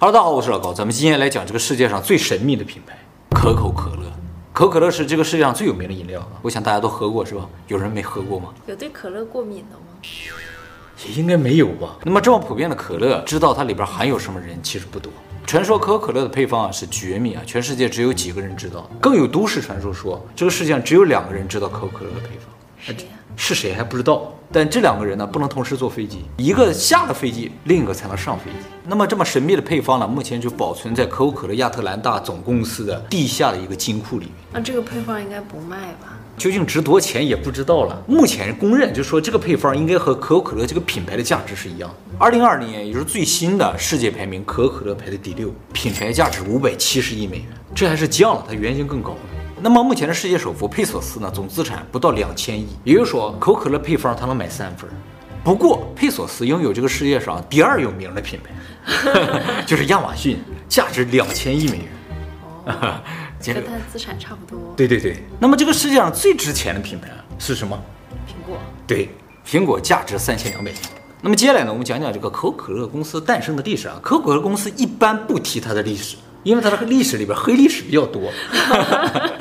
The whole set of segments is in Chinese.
哈喽，大家好，我是老高，咱们今天来讲这个世界上最神秘的品牌——可口可乐。可口可乐是这个世界上最有名的饮料，我想大家都喝过是吧？有人没喝过吗？有对可乐过敏的吗？也应该没有吧。那么这么普遍的可乐，知道它里边含有什么人其实不多。传说可口可乐的配方啊是绝密啊，全世界只有几个人知道。更有都市传说说，这个世界上只有两个人知道可口可乐的配方，谁呀？是谁还不知道。但这两个人呢，不能同时坐飞机，一个下了飞机，另一个才能上飞机。那么这么神秘的配方呢，目前就保存在可口可乐亚特兰大总公司的地下的一个金库里面。那这个配方应该不卖吧？究竟值多少钱也不知道了。目前公认就是说这个配方应该和可口可乐这个品牌的价值是一样。二零二零年，也就是最新的世界排名，可口可乐排在第六，品牌价值五百七十亿美元，这还是降了，它原先更高。那么目前的世界首富佩索斯呢，总资产不到两千亿，也就是说可口可乐配方他能买三份。不过佩索斯拥有这个世界上第二有名的品牌，就是亚马逊，价值两千亿美元。哦 跟他的资产差不多。对对对，那么这个世界上最值钱的品牌是什么？苹果。对，苹果价值三千两百亿。那么接下来呢，我们讲讲这个可口可乐公司诞生的历史啊。可口可乐公司一般不提它的历史，因为它的历史里边黑历史比较多。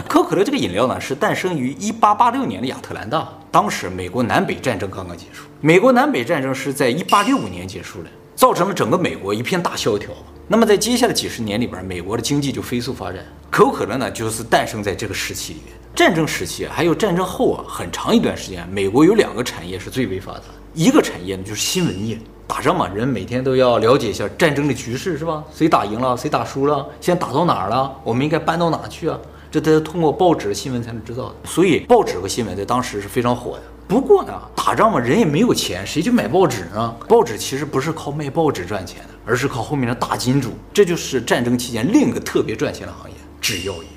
可口可乐这个饮料呢，是诞生于一八八六年的亚特兰大，当时美国南北战争刚刚结束。美国南北战争是在一八六五年结束的，造成了整个美国一片大萧条。那么在接下来几十年里边，美国的经济就飞速发展。可口可乐呢，就是诞生在这个时期里面。战争时期还有战争后啊，很长一段时间，美国有两个产业是最为发达。一个产业呢，就是新闻业。打仗嘛，人每天都要了解一下战争的局势，是吧？谁打赢了，谁打输了，现在打到哪儿了？我们应该搬到哪去啊？这都要通过报纸新闻才能知道的。所以报纸和新闻在当时是非常火的。不过呢，打仗嘛，人也没有钱，谁去买报纸呢？报纸其实不是靠卖报纸赚钱的，而是靠后面的大金主。这就是战争期间另一个特别赚钱的行业——制药业。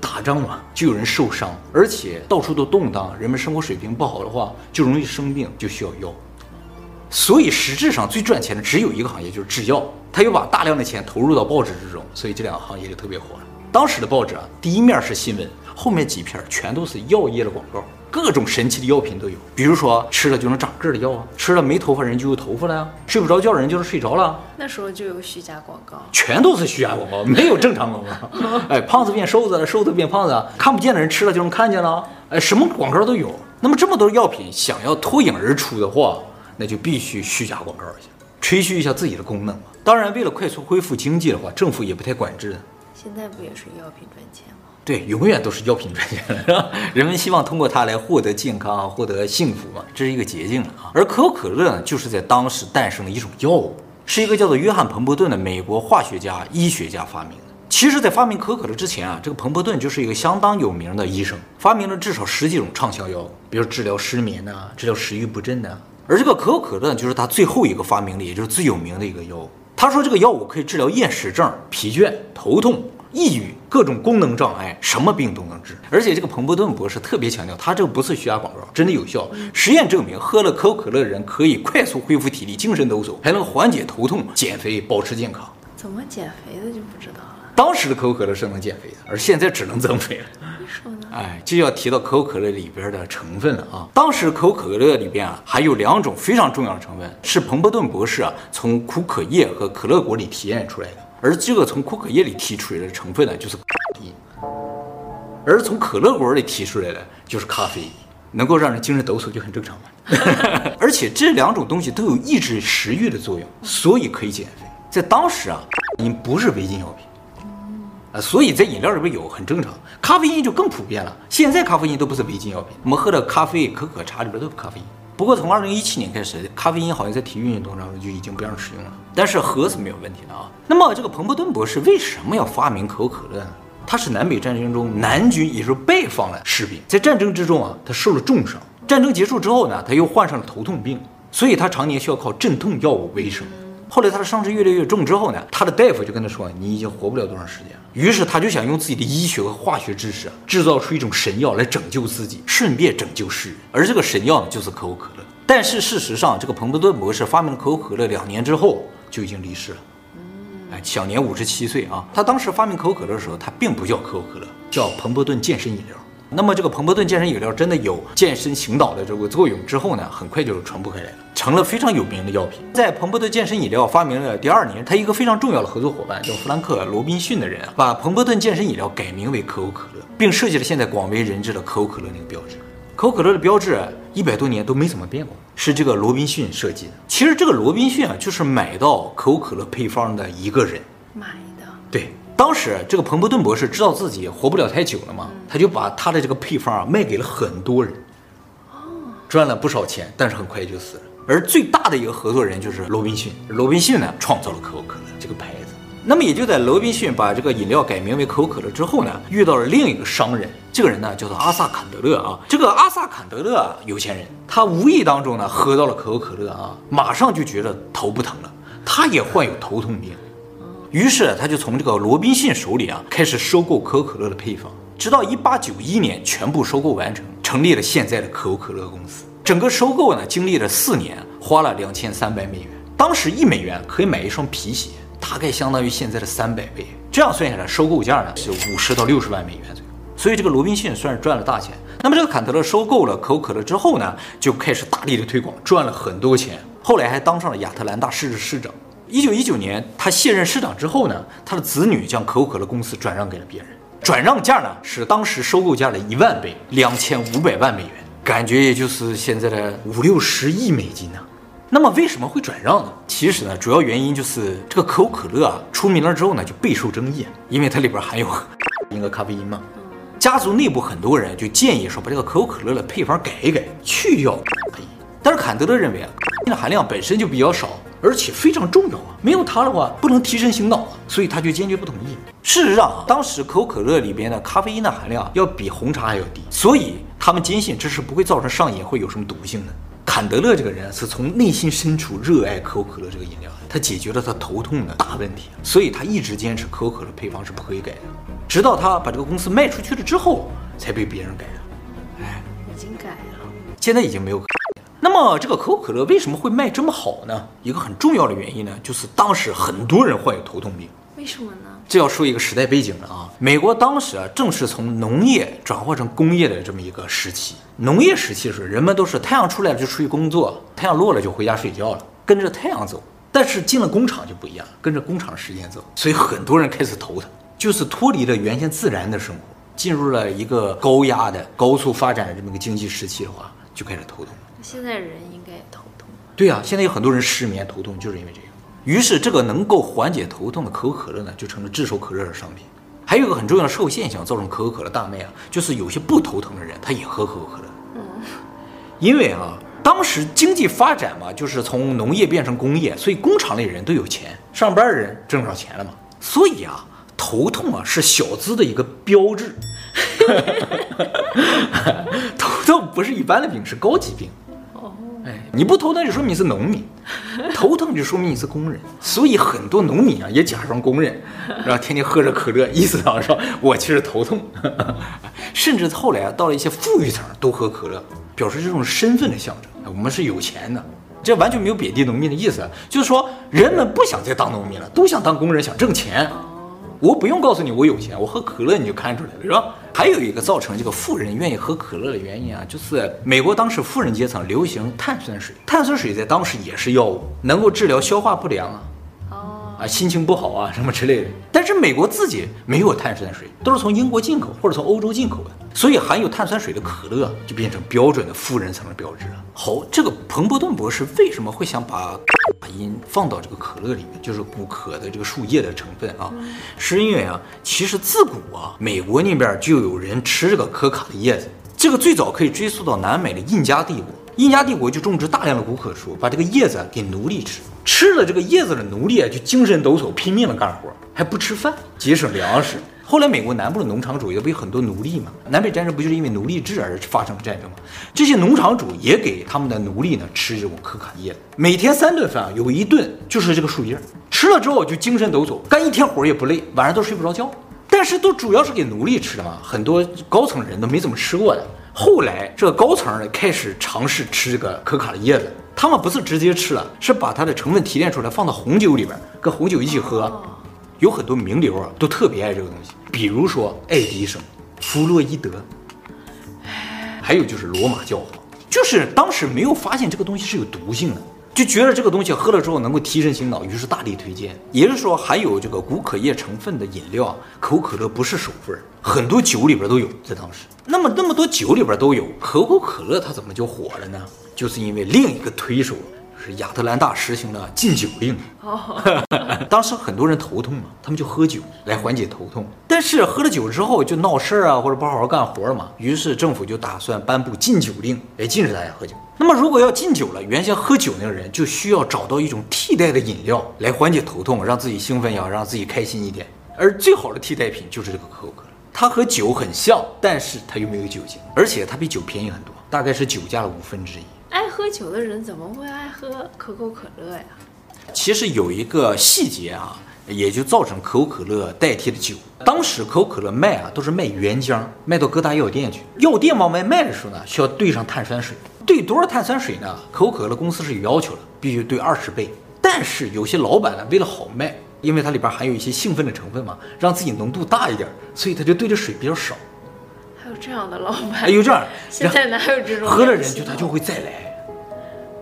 打仗嘛，就有人受伤，而且到处都动荡，人们生活水平不好的话，就容易生病，就需要药。所以实质上最赚钱的只有一个行业，就是制药。他又把大量的钱投入到报纸之中，所以这两个行业就特别火了。当时的报纸啊，第一面是新闻，后面几篇全都是药业的广告。各种神奇的药品都有，比如说吃了就能长个儿的药啊，吃了没头发人就有头发了呀，睡不着觉的人就能睡着了。那时候就有虚假广告，全都是虚假广告，没有正常广告。哎，胖子变瘦子了，瘦子变胖子，看不见的人吃了就能看见了。哎，什么广告都有。那么这么多药品想要脱颖而出的话，那就必须虚假广告一下，吹嘘一下自己的功能。当然，为了快速恢复经济的话，政府也不太管制。现在不也是药品赚钱吗？对，永远都是药品赚钱了，是吧？人们希望通过它来获得健康、获得幸福嘛，这是一个捷径了啊。而可口可乐呢，就是在当时诞生的一种药物，是一个叫做约翰·彭伯顿的美国化学家、医学家发明的。其实，在发明可口可乐之前啊，这个彭伯顿就是一个相当有名的医生，发明了至少十几种畅销药物，比如治疗失眠呐、治疗食欲不振呐。而这个可口可乐就是他最后一个发明的，也就是最有名的一个药物。他说，这个药物可以治疗厌食症、疲倦、头痛。抑郁，各种功能障碍，什么病都能治。而且这个彭伯顿博士特别强调，他这个不是虚假广告，真的有效。实验证明，喝了可口可乐的人可以快速恢复体力，精神抖擞，还能缓解头痛、减肥、保持健康。怎么减肥的就不知道了。当时的可口可乐是能减肥的，而现在只能增肥了。你说呢？哎，就要提到可口可乐里边的成分了啊。当时可口可乐里边啊，还有两种非常重要的成分，是彭伯顿博士啊从苦可叶和可乐果里提炼出来的。而这个从苦可叶里提出来的成分呢，就是咖啡；而从可乐果里提出来的就是咖啡，能够让人精神抖擞就很正常嘛。而且这两种东西都有抑制食欲的作用，所以可以减肥。在当时啊，咖啡因不是违禁药品啊，所以在饮料里边有很正常。咖啡因就更普遍了，现在咖啡因都不是违禁药品，我们喝的咖啡、可可茶里边都有咖啡因。不过从二零一七年开始，咖啡因好像在体育运动当中就已经不让使用了。但是喝是没有问题的啊。那么这个彭伯顿博士为什么要发明可口可乐呢？他是南北战争中南军也就是北方的士兵，在战争之中啊，他受了重伤。战争结束之后呢，他又患上了头痛病，所以他常年需要靠镇痛药物为生。后来他的伤势越来越重之后呢，他的大夫就跟他说：“你已经活不了多长时间了。”于是他就想用自己的医学和化学知识啊，制造出一种神药来拯救自己，顺便拯救世人。而这个神药呢，就是可口可乐。但是事实上，这个彭伯顿博士发明了可口可乐两年之后就已经离世了，哎，享年五十七岁啊。他当时发明可口可乐的时候，他并不叫可口可乐，叫彭伯顿健身饮料。那么这个彭伯顿健身饮料真的有健身醒脑的这个作用之后呢，很快就传播开来了，成了非常有名的药品。在彭伯顿健身饮料发明的第二年，他一个非常重要的合作伙伴叫弗兰克·罗宾逊的人啊，把彭伯顿健身饮料改名为可口可乐，并设计了现在广为人知的可口可乐那个标志。可口可乐的标志一百多年都没怎么变过，是这个罗宾逊设计的。其实这个罗宾逊啊，就是买到可口可乐配方的一个人买的。对。当时这个彭伯顿博士知道自己活不了太久了嘛，他就把他的这个配方啊卖给了很多人，赚了不少钱，但是很快就死了。而最大的一个合作人就是罗宾逊，罗宾逊呢创造了可口可乐这个牌子。那么也就在罗宾逊把这个饮料改名为可口可乐之后呢，遇到了另一个商人，这个人呢叫做阿萨坎德勒啊。这个阿萨坎德勒啊，有钱人，他无意当中呢喝到了可口可乐啊，马上就觉得头不疼了，他也患有头痛病。于是他就从这个罗宾逊手里啊开始收购可口可乐的配方，直到一八九一年全部收购完成，成立了现在的可口可乐公司。整个收购呢经历了四年，花了两千三百美元。当时一美元可以买一双皮鞋，大概相当于现在的三百倍。这样算下来，收购价呢是五十到六十万美元左右。所以这个罗宾逊算是赚了大钱。那么这个坎德勒收购了可口可乐之后呢，就开始大力的推广，赚了很多钱。后来还当上了亚特兰大市的市长。一九一九年，他卸任市长之后呢，他的子女将可口可乐公司转让给了别人，转让价呢是当时收购价的一万倍，两千五百万美元，感觉也就是现在的五六十亿美金呢。那么为什么会转让呢？其实呢，主要原因就是这个可口可乐啊出名了之后呢，就备受争议，因为它里边含有一个咖啡因嘛。家族内部很多人就建议说，把这个可口可乐的配方改一改，去掉咖啡因。但是坎德勒认为啊，咖啡因的含量本身就比较少。而且非常重要啊，没有它的话不能提神醒脑啊，所以他就坚决不同意。事实上啊，当时可口可乐里边的咖啡因的含量要比红茶还要低，所以他们坚信这是不会造成上瘾，会有什么毒性的。坎德勒这个人是从内心深处热爱可口可乐这个饮料，他解决了他头痛的大问题，所以他一直坚持可口可乐配方是不可以改的，直到他把这个公司卖出去了之后，才被别人改的。哎，已经改了，现在已经没有。那么这个可口可乐为什么会卖这么好呢？一个很重要的原因呢，就是当时很多人患有头痛病。为什么呢？这要说一个时代背景了啊。美国当时啊，正是从农业转化成工业的这么一个时期。农业时期是人们都是太阳出来了就出去工作，太阳落了就回家睡觉了，跟着太阳走。但是进了工厂就不一样，跟着工厂时间走，所以很多人开始头疼，就是脱离了原先自然的生活，进入了一个高压的、高速发展的这么一个经济时期的话，就开始头痛。现在人应该也头痛。对啊，现在有很多人失眠头痛，就是因为这个。于是，这个能够缓解头痛的可口可乐呢，就成了炙手可热的商品。还有一个很重要的社会现象，造成可口可乐大卖啊，就是有些不头疼的人，他也喝可口可乐。嗯。因为啊，当时经济发展嘛，就是从农业变成工业，所以工厂里人都有钱，上班的人挣上钱了嘛。所以啊，头痛啊是小资的一个标志。头痛不是一般的病，是高级病。哎，你不头疼就说明你是农民，头疼就说明你是工人，所以很多农民啊也假装工人，然后天天喝着可乐，意思上说我其实头痛，甚至后来啊到了一些富裕层都喝可乐，表示这种身份的象征，我们是有钱的，这完全没有贬低农民的意思，就是说人们不想再当农民了，都想当工人，想挣钱。我不用告诉你我有钱，我喝可乐你就看出来了，是吧？还有一个造成这个富人愿意喝可乐的原因啊，就是美国当时富人阶层流行碳酸水，碳酸水在当时也是药物，能够治疗消化不良啊，啊心情不好啊什么之类的。但是美国自己没有碳酸水，都是从英国进口或者从欧洲进口的，所以含有碳酸水的可乐就变成标准的富人层的标志了。好，这个彭伯顿博士为什么会想把咖啡因放到这个可乐里面，就是古可的这个树叶的成分啊，是因为啊，其实自古啊，美国那边就有人吃这个可卡的叶子。这个最早可以追溯到南美的印加帝国，印加帝国就种植大量的古可树，把这个叶子给奴隶吃，吃了这个叶子的奴隶啊，就精神抖擞，拼命的干活，还不吃饭，节省粮食。后来美国南部的农场主也不有很多奴隶嘛？南北战争不就是因为奴隶制而发生战争吗？这些农场主也给他们的奴隶呢吃这种可卡叶，每天三顿饭，有一顿就是这个树叶，吃了之后就精神抖擞，干一天活也不累，晚上都睡不着觉。但是都主要是给奴隶吃的嘛，很多高层人都没怎么吃过的。后来这个高层呢开始尝试吃这个可卡的叶子，他们不是直接吃了，是把它的成分提炼出来放到红酒里边，跟红酒一起喝。有很多名流啊，都特别爱这个东西，比如说爱迪生、弗洛伊德，还有就是罗马教皇，就是当时没有发现这个东西是有毒性的，就觉得这个东西喝了之后能够提神醒脑，于是大力推荐。也就是说，还有这个古可叶成分的饮料，可口可乐不是首份，很多酒里边都有。在当时，那么那么多酒里边都有，可口可乐它怎么就火了呢？就是因为另一个推手。是亚特兰大实行了禁酒令。哦，当时很多人头痛嘛，他们就喝酒来缓解头痛。但是喝了酒之后就闹事儿啊，或者不好好干活嘛。于是政府就打算颁布禁酒令，来禁止大家喝酒。那么如果要禁酒了，原先喝酒那个人就需要找到一种替代的饮料来缓解头痛，让自己兴奋呀，让自己开心一点。而最好的替代品就是这个可口可乐，它和酒很像，但是它又没有酒精，而且它比酒便宜很多，大概是酒价的五分之一。爱喝酒的人怎么会爱喝可口可乐呀？其实有一个细节啊，也就造成可口可乐代替的酒。当时可口可乐卖啊，都是卖原浆，卖到各大药店去。药店往外卖的时候呢，需要兑上碳酸水，兑多少碳酸水呢？可口可乐公司是有要求的，必须兑二十倍。但是有些老板呢，为了好卖，因为它里边含有一些兴奋的成分嘛，让自己浓度大一点，所以他就兑的水比较少。这样的老板？还有这样？现在哪有这种？喝了人就他就会再来。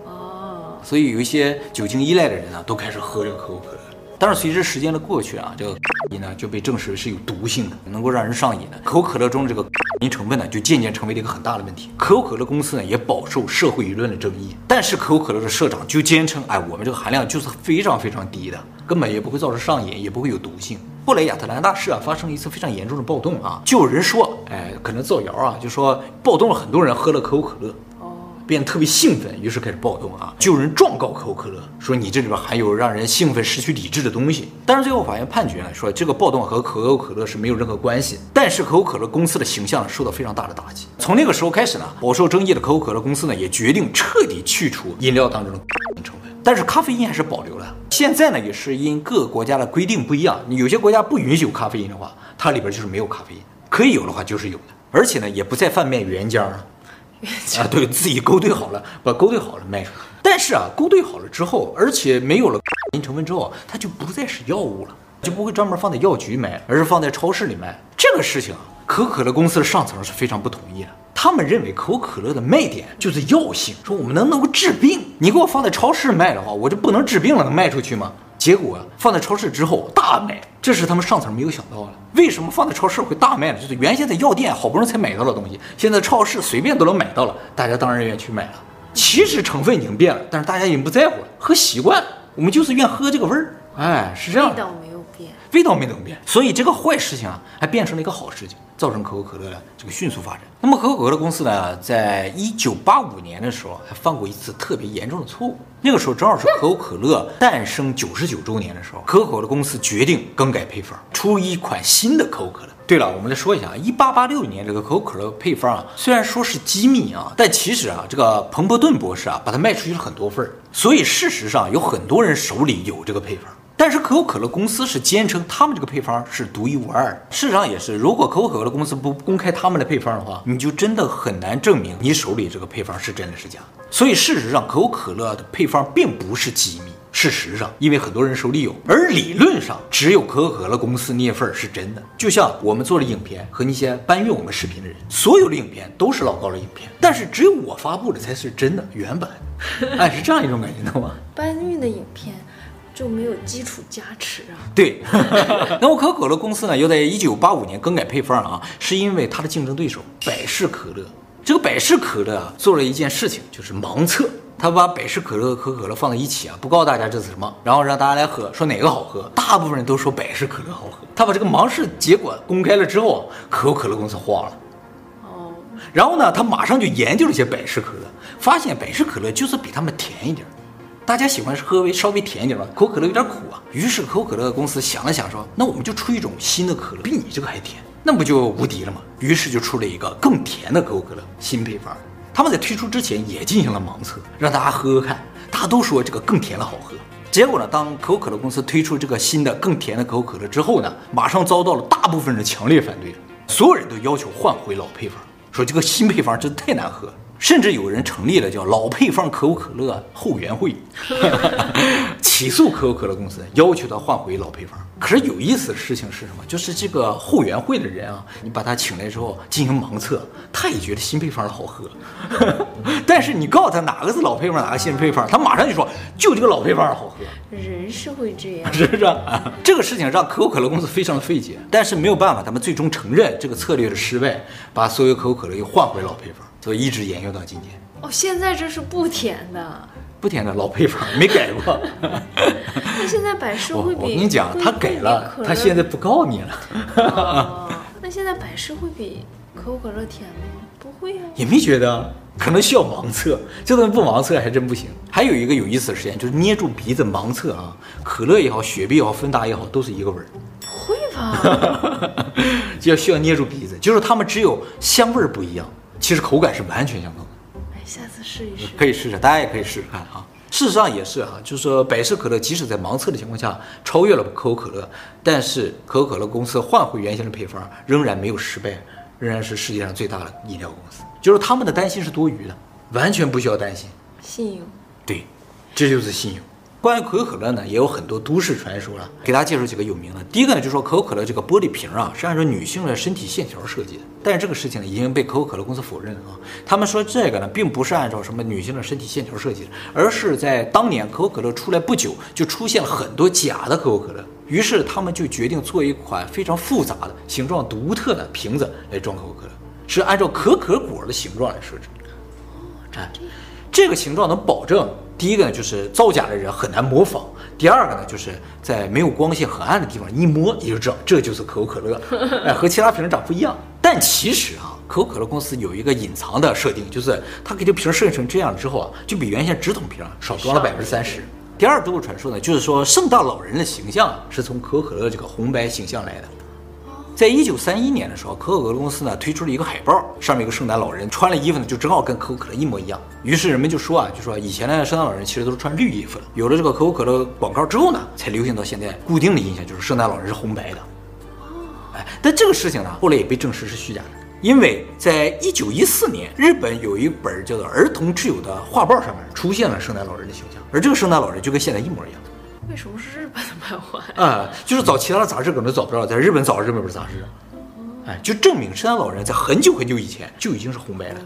哦所以有一些酒精依赖的人呢，都开始喝这个可口可乐。但是随着时间的过去啊，这个咖啡因呢就被证实是有毒性的，能够让人上瘾的。可口可乐中这个咖啡因成分呢，就渐渐成为了一个很大的问题。可口可乐公司呢也饱受社会舆论的争议。但是可口可乐的社长就坚称，哎，我们这个含量就是非常非常低的，根本也不会造成上瘾，也不会有毒性。后来亚特兰大市啊发生了一次非常严重的暴动啊，就有人说，哎，可能造谣啊，就说暴动了很多人喝了可口可乐。变得特别兴奋，于是开始暴动啊！就有人状告可口可乐，说你这里边含有让人兴奋、失去理智的东西。但是最后法院判决呢，说这个暴动和可口可乐是没有任何关系。但是可口可乐公司的形象受到非常大的打击。从那个时候开始呢，饱受争议的可口可乐公司呢，也决定彻底去除饮料当中的成分。但是咖啡因还是保留了。现在呢，也是因各个国家的规定不一样，有些国家不允许有咖啡因的话，它里边就是没有咖啡因；可以有的话，就是有的。而且呢，也不再贩卖原浆了。啊，对自己勾兑好了，把勾兑好了卖出去。但是啊，勾兑好了之后，而且没有了咖啡因成分之后，它就不再是药物了，就不会专门放在药局卖，而是放在超市里卖。这个事情啊，可口可乐公司的上层是非常不同意的。他们认为可口可乐的卖点就是药性，说我们能能够治病。你给我放在超市卖的话，我就不能治病了，能卖出去吗？结果，放在超市之后大卖，这是他们上层没有想到的。为什么放在超市会大卖呢？就是原先在药店好不容易才买到的东西，现在超市随便都能买到了，大家当然愿意去买了。其实成分已经变了，但是大家已经不在乎了，喝习惯了，我们就是愿喝这个味儿。哎，是这样。味道没味道没怎么变，所以这个坏事情啊，还变成了一个好事情，造成可口可乐的这个迅速发展。那么可口可乐公司呢，在一九八五年的时候，还犯过一次特别严重的错误。那个时候正好是可口可乐诞生九十九周年的时候，可口可乐公司决定更改配方，出一款新的可口可乐。对了，我们再说一下啊，一八八六年这个可口可乐配方啊，虽然说是机密啊，但其实啊，这个彭伯顿博士啊，把它卖出去了很多份儿，所以事实上有很多人手里有这个配方。但是可口可乐公司是坚称他们这个配方是独一无二的。事实上也是，如果可口可乐公司不公开他们的配方的话，你就真的很难证明你手里这个配方是真的是假。所以事实上，可口可乐的配方并不是机密。事实上，因为很多人手里有，而理论上只有可口可乐公司那份是真的。就像我们做的影片和那些搬运我们视频的人，所有的影片都是老高的影片，但是只有我发布的才是真的原版。哎，是这样一种感觉，懂吗？搬运的影片。就没有基础加持啊？对，那么可口可乐公司呢，又在一九八五年更改配方啊，是因为它的竞争对手百事可乐。这个百事可乐啊，做了一件事情，就是盲测，他把百事可乐和可口可乐放在一起啊，不告诉大家这是什么，然后让大家来喝，说哪个好喝，大部分人都说百事可乐好喝。他把这个盲试结果公开了之后，可口可乐公司慌了。哦，然后呢，他马上就研究了一些百事可乐，发现百事可乐就是比他们甜一点。大家喜欢喝微稍微甜一点吧，可口可乐有点苦啊。于是可口可乐公司想了想说，那我们就出一种新的可乐，比你这个还甜，那不就无敌了吗？于是就出了一个更甜的可口可乐新配方。他们在推出之前也进行了盲测，让大家喝喝看，大家都说这个更甜的好喝。结果呢，当可口可乐公司推出这个新的更甜的可口可乐之后呢，马上遭到了大部分人的强烈反对，所有人都要求换回老配方，说这个新配方真的太难喝。甚至有人成立了叫老配方可口可乐后援会，起诉可口可乐公司，要求他换回老配方。可是有意思的事情是什么？就是这个后援会的人啊，你把他请来之后进行盲测，他也觉得新配方好喝，但是你告诉他哪个是老配方，哪个新配方，他马上就说就这个老配方好喝。人是会这样，是 不是啊？这个事情让可口可乐公司非常的费解，但是没有办法，他们最终承认这个策略的失败，把所有可口可乐又换回老配方，所以一直沿用到今天。哦，现在这是不甜的，不甜的老配方没改过。那现在百事会比我跟你讲，他改了，他现在不告你了。哦，那现在百事会比可口可乐甜吗？不会啊，也没觉得，可能需要盲测，这东西不盲测还真不行。还有一个有意思的实验，就是捏住鼻子盲测啊，可乐也好，雪碧也好，芬达也好，都是一个味儿。不会吧？就要需要捏住鼻子，就是他们只有香味儿不一样，其实口感是完全相同的。哎，下次试一试，可以试试，大家也可以试试看啊。事实上也是哈，就是说百事可乐即使在盲测的情况下超越了可口可乐，但是可口可乐公司换回原先的配方，仍然没有失败。仍然是世界上最大的饮料公司，就是他们的担心是多余的，完全不需要担心。信用，对，这就是信用。关于可口可乐呢，也有很多都市传说了，给大家介绍几个有名的。第一个呢，就是说可口可乐这个玻璃瓶啊，是按照女性的身体线条设计的，但是这个事情呢，已经被可口可乐公司否认了啊。他们说这个呢，并不是按照什么女性的身体线条设计的，而是在当年可口可乐出来不久，就出现了很多假的可口可乐。于是他们就决定做一款非常复杂的、形状独特的瓶子来装可口可乐，是按照可可果的形状来设置。哦，这这个形状能保证，第一个呢就是造假的人很难模仿；第二个呢就是在没有光线、很暗的地方一摸你就知道这就是可口可乐，哎，和其他瓶长不一样。但其实啊，可口可乐公司有一个隐藏的设定，就是它给这瓶设计成这样之后啊，就比原先直筒瓶少装了百分之三十。第二都市传说呢，就是说圣诞老人的形象是从可口可乐这个红白形象来的。在一九三一年的时候，可口可乐公司呢推出了一个海报，上面有个圣诞老人穿了衣服呢，就正好跟可口可乐一模一样。于是人们就说啊，就说以前的圣诞老人其实都是穿绿衣服的。有了这个可口可乐广告之后呢，才流行到现在固定的印象就是圣诞老人是红白的。哦哎，但这个事情呢，后来也被证实是虚假的。因为在一九一四年，日本有一本叫做《儿童之友》的画报上面出现了圣诞老人的形象，而这个圣诞老人就跟现在一模一样。为什么是日本的漫画啊、呃？就是找其他的杂志可能找不到，在日本找日本本杂志。哎，就证明圣诞老人在很久很久以前就已经是红白的。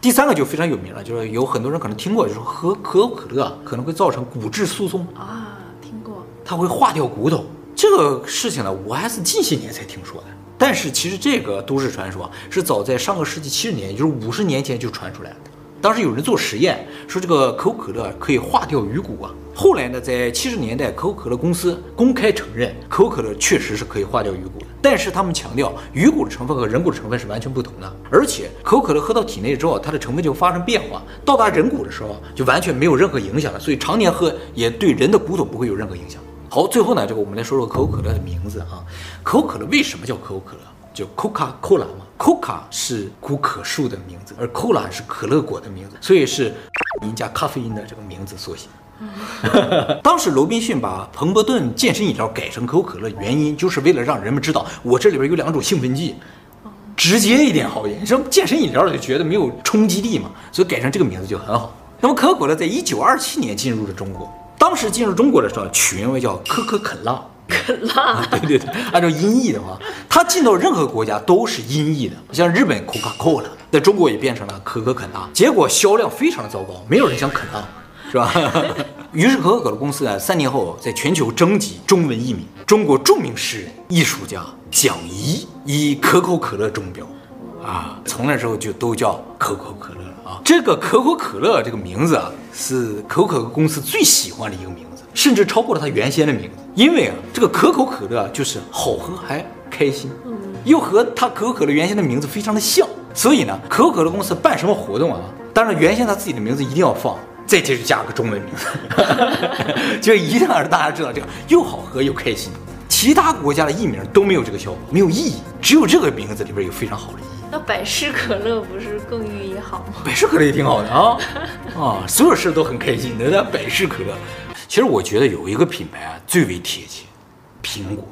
第三个就非常有名了，就是有很多人可能听过，就是喝可口可乐可能会造成骨质疏松啊，听过。它会化掉骨头，这个事情呢，我还是近些年才听说的。但是其实这个都市传说是早在上个世纪七十年，也就是五十年前就传出来了。当时有人做实验，说这个可口可乐可以化掉鱼骨啊。后来呢，在七十年代，可口可乐公司公开承认可口可乐确实是可以化掉鱼骨的。但是他们强调，鱼骨的成分和人骨的成分是完全不同的，而且可口可乐喝到体内之后，它的成分就发生变化，到达人骨的时候就完全没有任何影响了。所以常年喝也对人的骨头不会有任何影响。好，最后呢，这个我们来说说可口可乐的名字啊。可口可乐为什么叫可口可乐？就 Coca-Cola 嘛，Coca 是古可树的名字，而 Cola 是可乐果的名字，所以是音加咖啡因的这个名字缩写。当时罗宾逊把彭伯顿健身饮料改成可口可乐，原因就是为了让人们知道我这里边有两种兴奋剂，直接一点好一点。你说健身饮料就觉得没有冲击力嘛，所以改成这个名字就很好。那么可口可乐在一九二七年进入了中国。当时进入中国的时候，取名为叫可可肯辣，肯辣，对对对，按照音译的话，它进到任何国家都是音译的，像日本 Coca-Cola，在中国也变成了可可肯辣，结果销量非常的糟糕，没有人想肯辣，是吧？于是可口可乐公司呢，三年后在全球征集中文译名，中国著名诗人、艺术家蒋怡以可口可乐中标，啊，从那时候就都叫可口可乐了。啊，这个可口可乐这个名字啊，是可口可乐公司最喜欢的一个名字，甚至超过了它原先的名字。因为啊，这个可口可乐就是好喝还开心，又和它可口可乐原先的名字非常的像，所以呢，可口可乐公司办什么活动啊，当然原先它自己的名字一定要放，再接着加个中文名字，就一定要让大家知道这个又好喝又开心。其他国家的译名都没有这个效果，没有意义，只有这个名字里边有非常好的意义。那百事可乐不是更寓意好吗？百事可乐也挺好的啊，啊，所有事都很开心的。那百事可乐，其实我觉得有一个品牌啊最为贴切，苹果。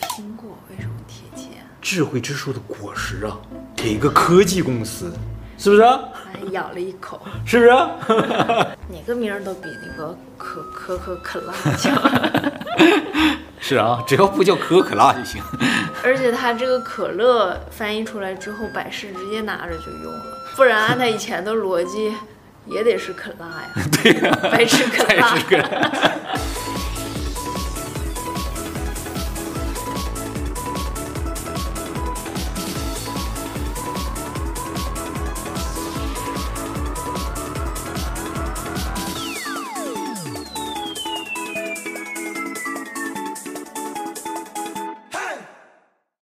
苹果为什么贴切？智慧之树的果实啊，给一个科技公司，是不是？还咬了一口，是不是？哪个名儿都比那个可可可可辣强。是啊，只要不叫可可可辣就行。而且它这个可乐翻译出来之后，百事直接拿着就用了，不然按它以前的逻辑，也得是可辣呀。对呀、啊，百事可辣。百事可辣